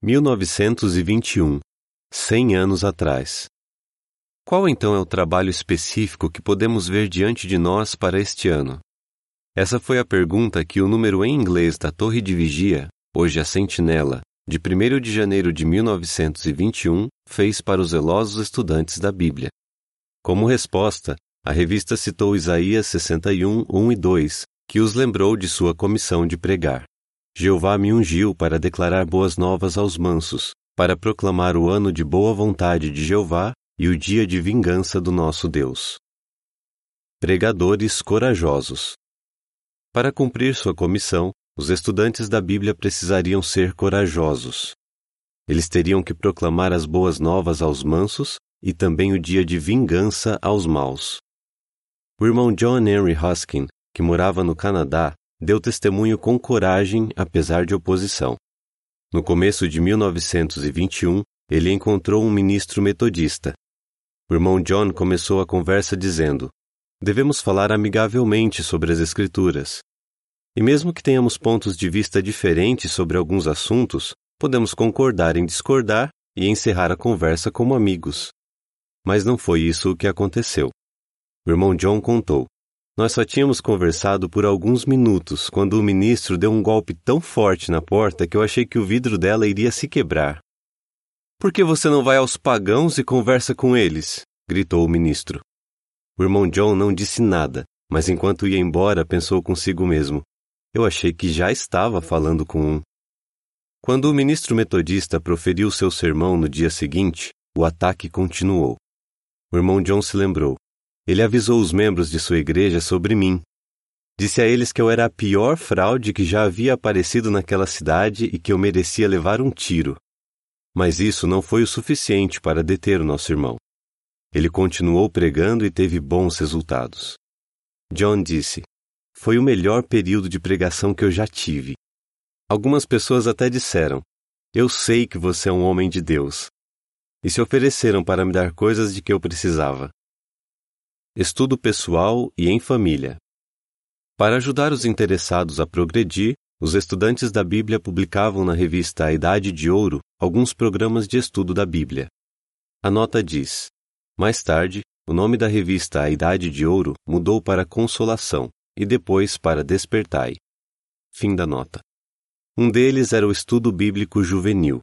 1921 100 anos atrás. Qual então é o trabalho específico que podemos ver diante de nós para este ano? Essa foi a pergunta que o número em inglês da Torre de Vigia, hoje a Sentinela, de 1 de janeiro de 1921, fez para os zelosos estudantes da Bíblia. Como resposta, a revista citou Isaías 61, 1 e 2, que os lembrou de sua comissão de pregar. Jeová me ungiu para declarar boas novas aos mansos, para proclamar o ano de boa vontade de Jeová e o dia de vingança do nosso Deus. Pregadores corajosos. Para cumprir sua comissão, os estudantes da Bíblia precisariam ser corajosos. Eles teriam que proclamar as boas novas aos mansos e também o dia de vingança aos maus. O irmão John Henry Hoskin, que morava no Canadá, deu testemunho com coragem apesar de oposição. No começo de 1921, ele encontrou um ministro metodista. O irmão John começou a conversa dizendo: Devemos falar amigavelmente sobre as Escrituras. E mesmo que tenhamos pontos de vista diferentes sobre alguns assuntos, podemos concordar em discordar e encerrar a conversa como amigos. Mas não foi isso o que aconteceu. O irmão John contou: nós só tínhamos conversado por alguns minutos quando o ministro deu um golpe tão forte na porta que eu achei que o vidro dela iria se quebrar. Por que você não vai aos pagãos e conversa com eles? gritou o ministro. O irmão John não disse nada, mas enquanto ia embora pensou consigo mesmo: eu achei que já estava falando com um. Quando o ministro metodista proferiu seu sermão no dia seguinte, o ataque continuou. O irmão John se lembrou. Ele avisou os membros de sua igreja sobre mim. Disse a eles que eu era a pior fraude que já havia aparecido naquela cidade e que eu merecia levar um tiro. Mas isso não foi o suficiente para deter o nosso irmão. Ele continuou pregando e teve bons resultados. John disse: Foi o melhor período de pregação que eu já tive. Algumas pessoas até disseram: Eu sei que você é um homem de Deus. E se ofereceram para me dar coisas de que eu precisava estudo pessoal e em família. Para ajudar os interessados a progredir, os estudantes da Bíblia publicavam na revista A Idade de Ouro alguns programas de estudo da Bíblia. A nota diz: Mais tarde, o nome da revista A Idade de Ouro mudou para Consolação e depois para Despertai. Fim da nota. Um deles era o Estudo Bíblico Juvenil.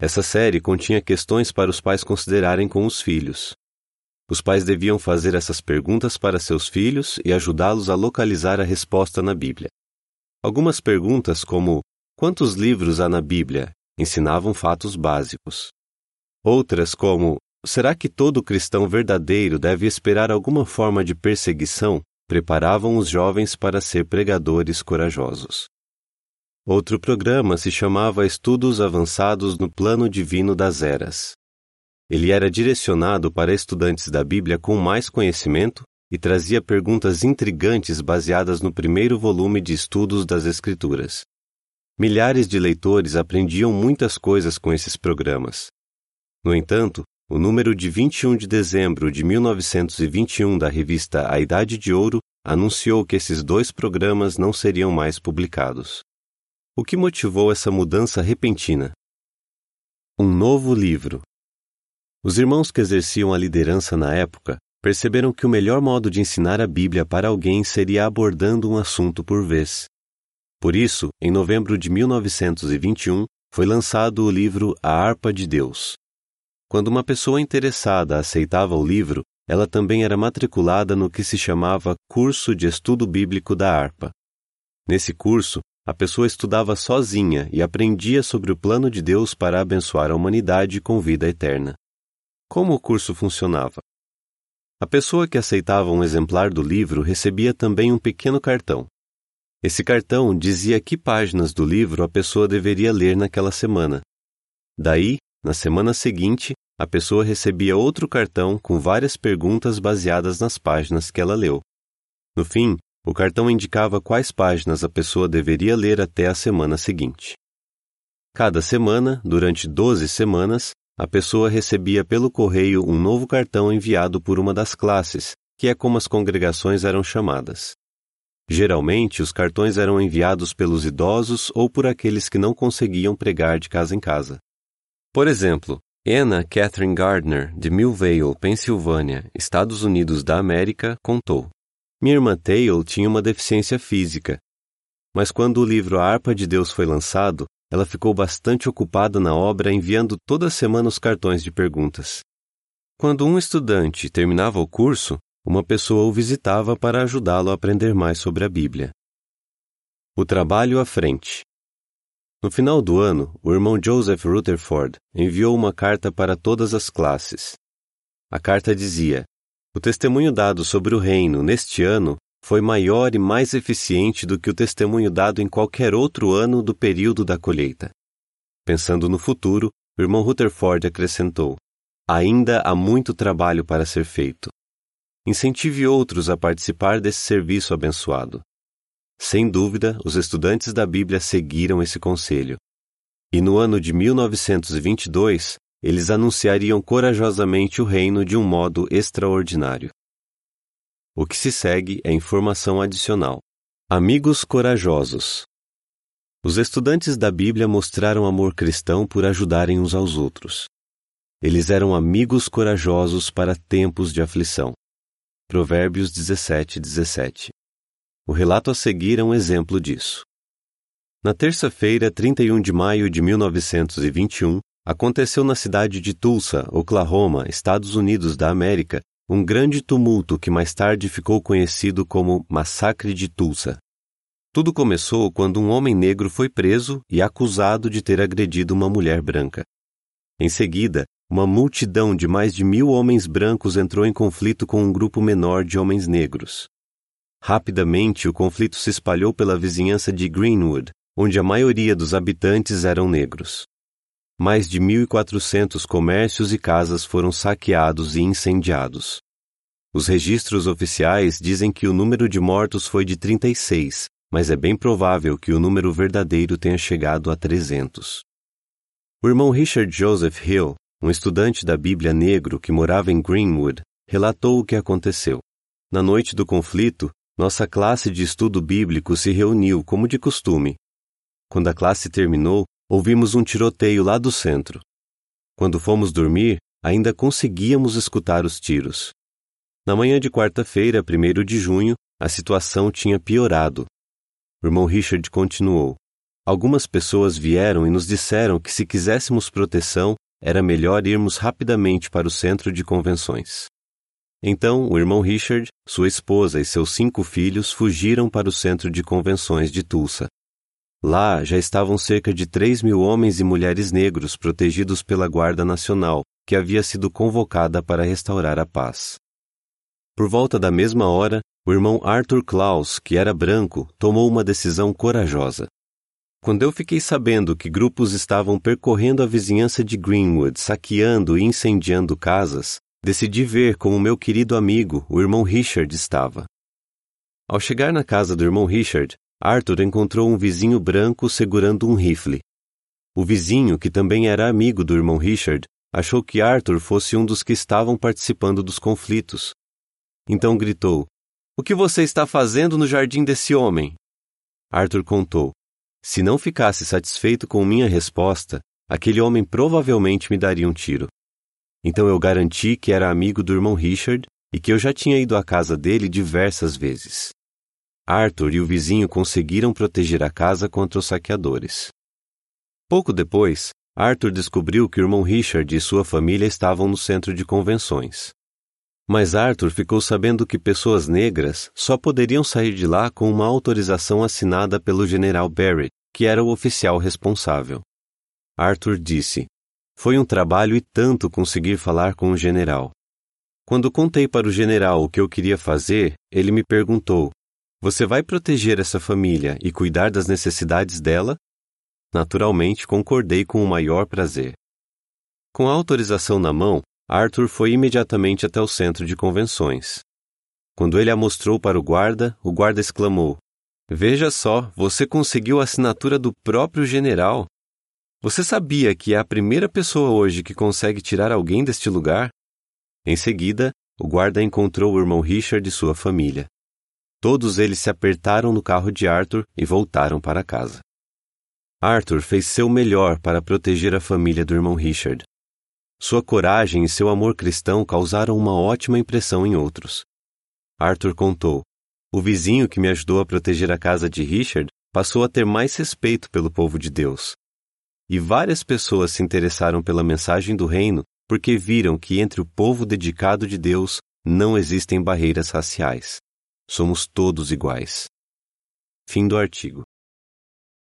Essa série continha questões para os pais considerarem com os filhos. Os pais deviam fazer essas perguntas para seus filhos e ajudá-los a localizar a resposta na Bíblia. Algumas perguntas, como quantos livros há na Bíblia, ensinavam fatos básicos. Outras, como será que todo cristão verdadeiro deve esperar alguma forma de perseguição, preparavam os jovens para ser pregadores corajosos. Outro programa se chamava Estudos Avançados no Plano Divino das Eras. Ele era direcionado para estudantes da Bíblia com mais conhecimento e trazia perguntas intrigantes baseadas no primeiro volume de estudos das Escrituras. Milhares de leitores aprendiam muitas coisas com esses programas. No entanto, o número de 21 de dezembro de 1921 da revista A Idade de Ouro anunciou que esses dois programas não seriam mais publicados. O que motivou essa mudança repentina? Um novo livro. Os irmãos que exerciam a liderança na época perceberam que o melhor modo de ensinar a Bíblia para alguém seria abordando um assunto por vez. Por isso, em novembro de 1921, foi lançado o livro A Harpa de Deus. Quando uma pessoa interessada aceitava o livro, ela também era matriculada no que se chamava Curso de Estudo Bíblico da Harpa. Nesse curso, a pessoa estudava sozinha e aprendia sobre o plano de Deus para abençoar a humanidade com vida eterna. Como o curso funcionava? A pessoa que aceitava um exemplar do livro recebia também um pequeno cartão. Esse cartão dizia que páginas do livro a pessoa deveria ler naquela semana. Daí, na semana seguinte, a pessoa recebia outro cartão com várias perguntas baseadas nas páginas que ela leu. No fim, o cartão indicava quais páginas a pessoa deveria ler até a semana seguinte. Cada semana, durante 12 semanas, a pessoa recebia pelo correio um novo cartão enviado por uma das classes, que é como as congregações eram chamadas. Geralmente, os cartões eram enviados pelos idosos ou por aqueles que não conseguiam pregar de casa em casa. Por exemplo, Anna Catherine Gardner, de Millvale, Pensilvânia, Estados Unidos da América, contou: Minha irmã Taylor tinha uma deficiência física, mas quando o livro A Harpa de Deus foi lançado, ela ficou bastante ocupada na obra enviando toda semana os cartões de perguntas. Quando um estudante terminava o curso, uma pessoa o visitava para ajudá-lo a aprender mais sobre a Bíblia. O trabalho à frente. No final do ano, o irmão Joseph Rutherford enviou uma carta para todas as classes. A carta dizia: O testemunho dado sobre o reino neste ano foi maior e mais eficiente do que o testemunho dado em qualquer outro ano do período da colheita. Pensando no futuro, o irmão Rutherford acrescentou: Ainda há muito trabalho para ser feito. Incentive outros a participar desse serviço abençoado. Sem dúvida, os estudantes da Bíblia seguiram esse conselho. E no ano de 1922, eles anunciariam corajosamente o reino de um modo extraordinário. O que se segue é informação adicional. Amigos corajosos. Os estudantes da Bíblia mostraram amor cristão por ajudarem uns aos outros. Eles eram amigos corajosos para tempos de aflição. Provérbios 17, 17. O relato a seguir é um exemplo disso. Na terça-feira, 31 de maio de 1921, aconteceu na cidade de Tulsa, Oklahoma, Estados Unidos da América, um grande tumulto que mais tarde ficou conhecido como Massacre de Tulsa. Tudo começou quando um homem negro foi preso e acusado de ter agredido uma mulher branca. Em seguida, uma multidão de mais de mil homens brancos entrou em conflito com um grupo menor de homens negros. Rapidamente, o conflito se espalhou pela vizinhança de Greenwood, onde a maioria dos habitantes eram negros mais de 1.400 comércios e casas foram saqueados e incendiados. Os registros oficiais dizem que o número de mortos foi de 36, mas é bem provável que o número verdadeiro tenha chegado a 300. O irmão Richard Joseph Hill, um estudante da Bíblia negro que morava em Greenwood, relatou o que aconteceu. Na noite do conflito, nossa classe de estudo bíblico se reuniu como de costume. Quando a classe terminou, ouvimos um tiroteio lá do centro. Quando fomos dormir, ainda conseguíamos escutar os tiros. Na manhã de quarta-feira, 1 de junho, a situação tinha piorado. O irmão Richard continuou. Algumas pessoas vieram e nos disseram que se quiséssemos proteção, era melhor irmos rapidamente para o centro de convenções. Então, o irmão Richard, sua esposa e seus cinco filhos fugiram para o centro de convenções de Tulsa. Lá já estavam cerca de 3 mil homens e mulheres negros protegidos pela Guarda Nacional, que havia sido convocada para restaurar a paz. Por volta da mesma hora, o irmão Arthur Klaus, que era branco, tomou uma decisão corajosa. Quando eu fiquei sabendo que grupos estavam percorrendo a vizinhança de Greenwood, saqueando e incendiando casas, decidi ver como meu querido amigo, o irmão Richard, estava. Ao chegar na casa do irmão Richard, Arthur encontrou um vizinho branco segurando um rifle. O vizinho, que também era amigo do irmão Richard, achou que Arthur fosse um dos que estavam participando dos conflitos. Então gritou: O que você está fazendo no jardim desse homem? Arthur contou: Se não ficasse satisfeito com minha resposta, aquele homem provavelmente me daria um tiro. Então eu garanti que era amigo do irmão Richard e que eu já tinha ido à casa dele diversas vezes. Arthur e o vizinho conseguiram proteger a casa contra os saqueadores. Pouco depois, Arthur descobriu que o irmão Richard e sua família estavam no centro de convenções. Mas Arthur ficou sabendo que pessoas negras só poderiam sair de lá com uma autorização assinada pelo general Barrett, que era o oficial responsável. Arthur disse: Foi um trabalho e tanto conseguir falar com o general. Quando contei para o general o que eu queria fazer, ele me perguntou: você vai proteger essa família e cuidar das necessidades dela? Naturalmente, concordei com o maior prazer. Com a autorização na mão, Arthur foi imediatamente até o centro de convenções. Quando ele a mostrou para o guarda, o guarda exclamou: Veja só, você conseguiu a assinatura do próprio general. Você sabia que é a primeira pessoa hoje que consegue tirar alguém deste lugar? Em seguida, o guarda encontrou o irmão Richard e sua família. Todos eles se apertaram no carro de Arthur e voltaram para casa. Arthur fez seu melhor para proteger a família do irmão Richard. Sua coragem e seu amor cristão causaram uma ótima impressão em outros. Arthur contou: O vizinho que me ajudou a proteger a casa de Richard passou a ter mais respeito pelo povo de Deus. E várias pessoas se interessaram pela mensagem do reino porque viram que entre o povo dedicado de Deus não existem barreiras raciais. Somos todos iguais. Fim do artigo.